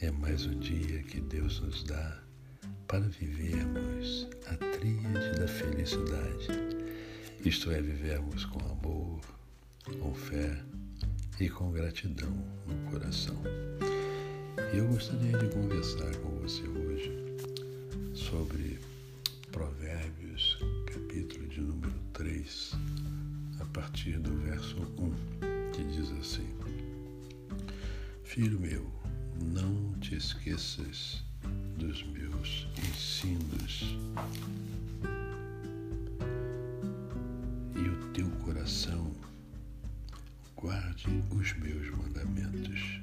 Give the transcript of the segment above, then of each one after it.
é mais um dia que Deus nos dá para vivermos a tríade da felicidade, isto é, vivermos com amor, com fé e com gratidão no coração. E eu gostaria de conversar com você hoje sobre Provérbios, capítulo de número 3, a partir do verso 1, que diz assim: Filho meu, não te esqueças dos meus ensinos e o teu coração guarde os meus mandamentos,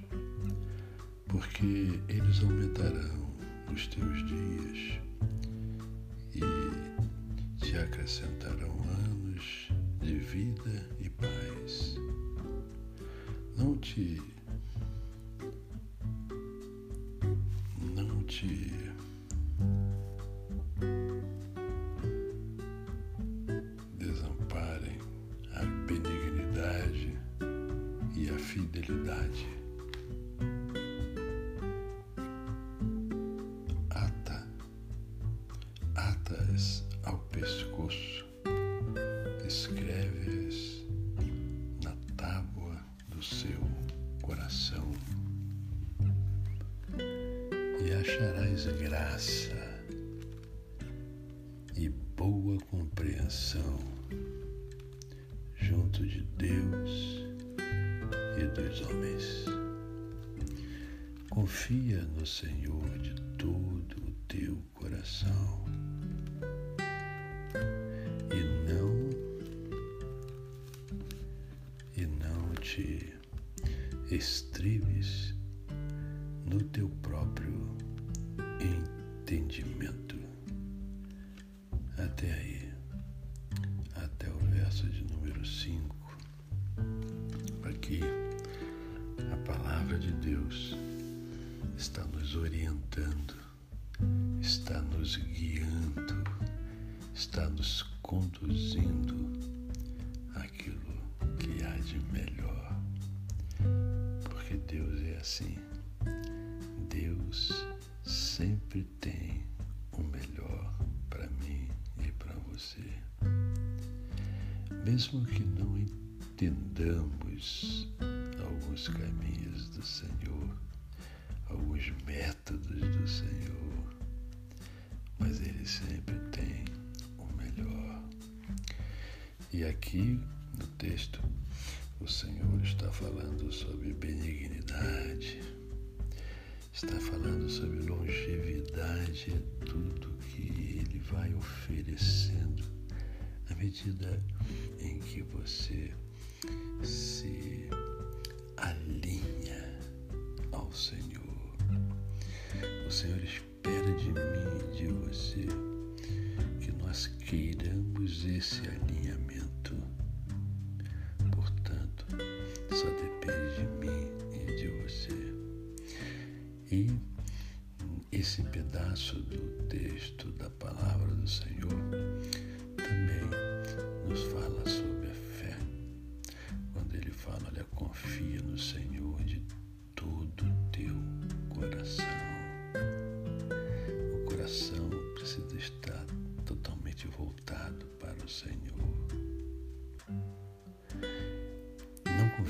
porque eles aumentarão os teus dias e te acrescentarão anos de vida e paz. Não te acharás graça e boa compreensão junto de Deus e dos homens. Confia no Senhor de todo o teu coração e não e não te estribes entendimento. Até aí, até o verso de número 5. Aqui, a palavra de Deus está nos orientando, está nos guiando, está nos conduzindo aquilo que há de melhor. Porque Deus é assim. Deus sempre tem o melhor para mim e para você. Mesmo que não entendamos alguns caminhos do Senhor, alguns métodos do Senhor, mas Ele sempre tem o melhor. E aqui no texto, o Senhor está falando sobre benignidade está falando sobre longevidade, é tudo que ele vai oferecendo à medida em que você se alinha ao Senhor. O Senhor espera de mim e de você que nós queiramos esse alinhamento.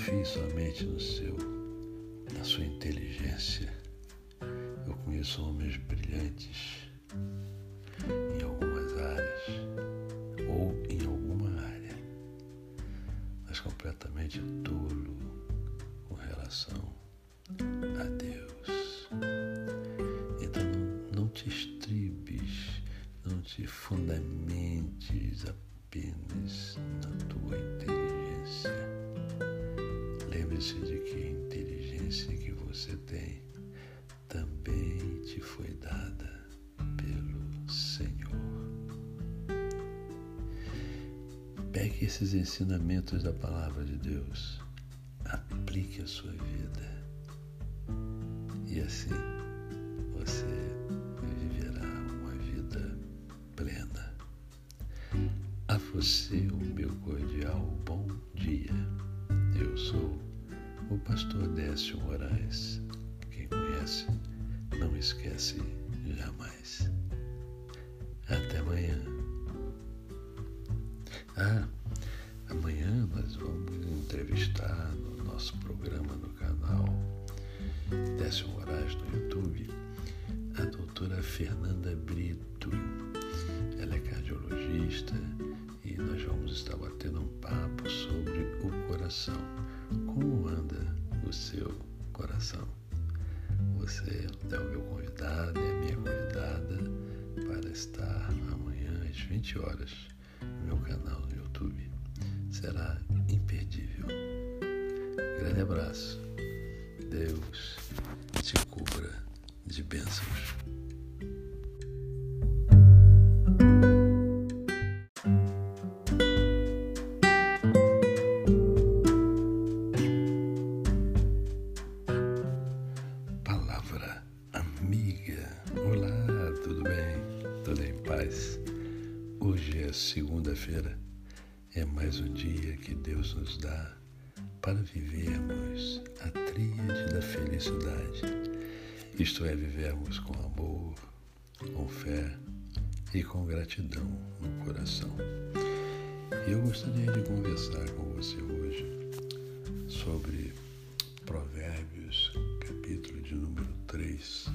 Confie somente no seu, na sua inteligência conheço homens brilhantes em algumas áreas ou em alguma área, mas completamente tolo com relação a Deus. Então não te estribes, não te fundamentes apenas na tua inteligência. Lembre-se de que a inteligência que você tem também te foi dada pelo Senhor. Pegue esses ensinamentos da palavra de Deus, aplique a sua vida e assim você viverá uma vida plena. A você o meu cordial bom dia. Eu sou o pastor Décio Moraes. Quem conhece, não esquece jamais. Até amanhã. Ah, amanhã nós vamos entrevistar no nosso programa no canal Décio Moraes no YouTube a doutora Fernanda Brito. Ela é cardiologista e nós vamos estar batendo um papo sobre o coração. Como anda o seu coração? Você é o meu convidado e a minha convidada para estar amanhã às 20 horas no meu canal no YouTube. Será imperdível. Grande abraço. Deus te cubra de bênçãos. Segunda-feira. É mais um dia que Deus nos dá para vivermos a tríade da felicidade. Isto é, vivermos com amor, com fé e com gratidão no coração. E eu gostaria de conversar com você hoje sobre Provérbios, capítulo de número 3,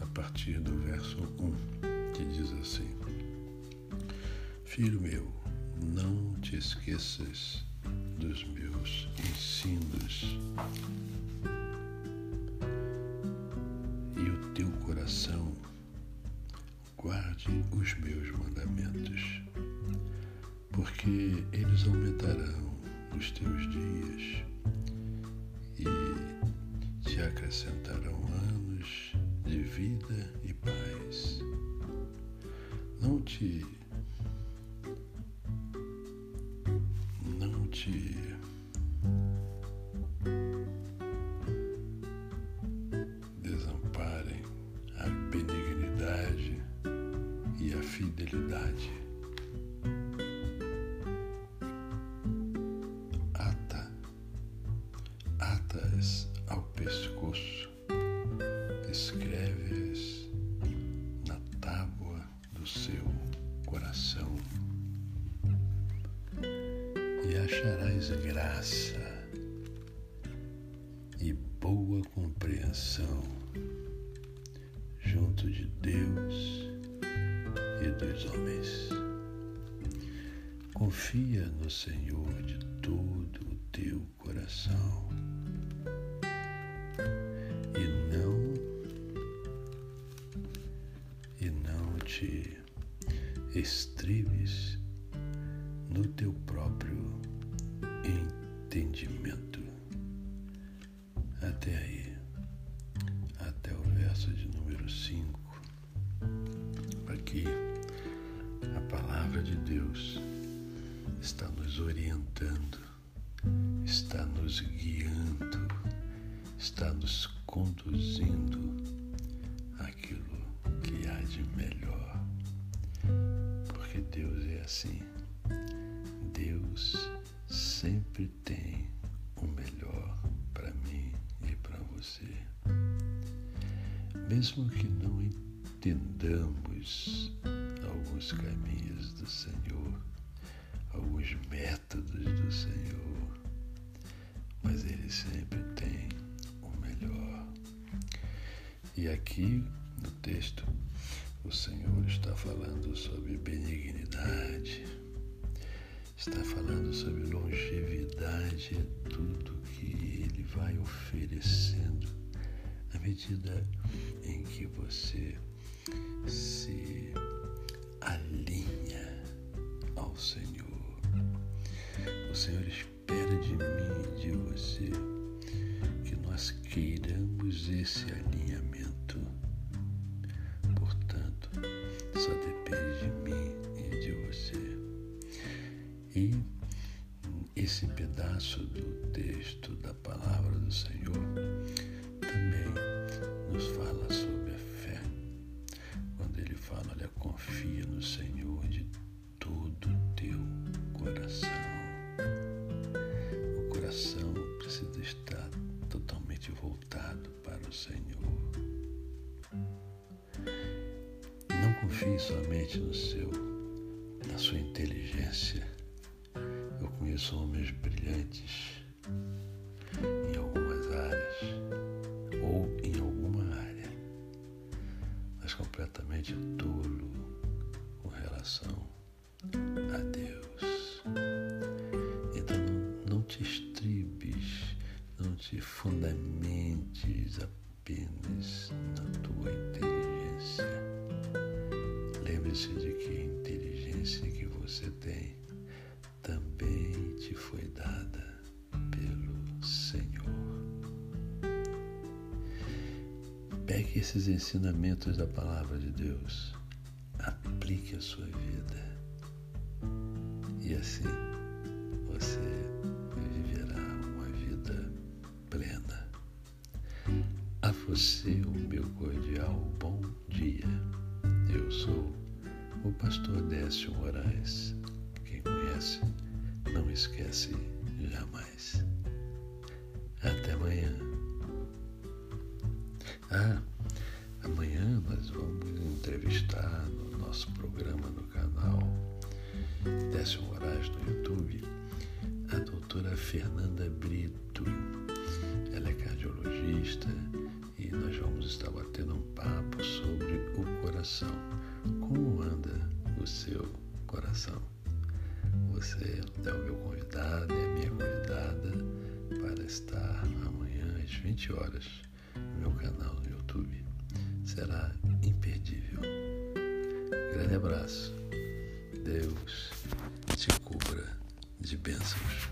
a partir do verso 1, que diz assim: Filho meu, não te esqueças dos meus ensinos e o teu coração guarde os meus mandamentos, porque eles aumentarão os teus dias e te acrescentarão anos de vida e paz. Não te graça e boa compreensão junto de Deus e dos homens. Confia no Senhor de todo o teu coração e não e não te estribes entendimento. Até aí, até o verso de número 5. Aqui, a palavra de Deus está nos orientando, está nos guiando, está nos conduzindo àquilo que há de melhor. Porque Deus é assim. Deus sempre tem Mesmo que não entendamos alguns caminhos do Senhor, alguns métodos do Senhor, mas Ele sempre tem o melhor. E aqui no texto, o Senhor está falando sobre benignidade está falando sobre longevidade, é tudo que Ele vai oferecendo à medida em que você se alinha ao Senhor. O Senhor espera de mim e de você que nós queiramos esse alinhamento. Portanto, só depende de mim e de você. E esse pedaço do texto da palavra do Senhor confia no Senhor de todo o teu coração. O coração precisa estar no Senhor. Não confie somente no seu, na sua inteligência. Eu conheço homens brilhantes em algumas áreas ou em alguma área, mas completamente tolo a Deus. Então não te estribes, não te fundamentes apenas na tua inteligência. Lembre-se de que a inteligência que você tem também te foi dada pelo Senhor. Pegue esses ensinamentos da palavra de Deus, aplique a sua vida e assim você viverá uma vida plena. A você o meu cordial bom dia. Eu sou o pastor Décio Moraes. Quem conhece, não esquece jamais. Até amanhã. Ah, amanhã nós vamos entrevistar nosso programa no canal Décio Moraes no YouTube, a doutora Fernanda Brito. Ela é cardiologista e nós vamos estar batendo um papo sobre o coração. Como anda o seu coração? Você é o meu convidado e a minha convidada para estar amanhã às 20 horas no meu canal no YouTube. Será imperdível. Grande abraço. Deus te cubra de bênçãos.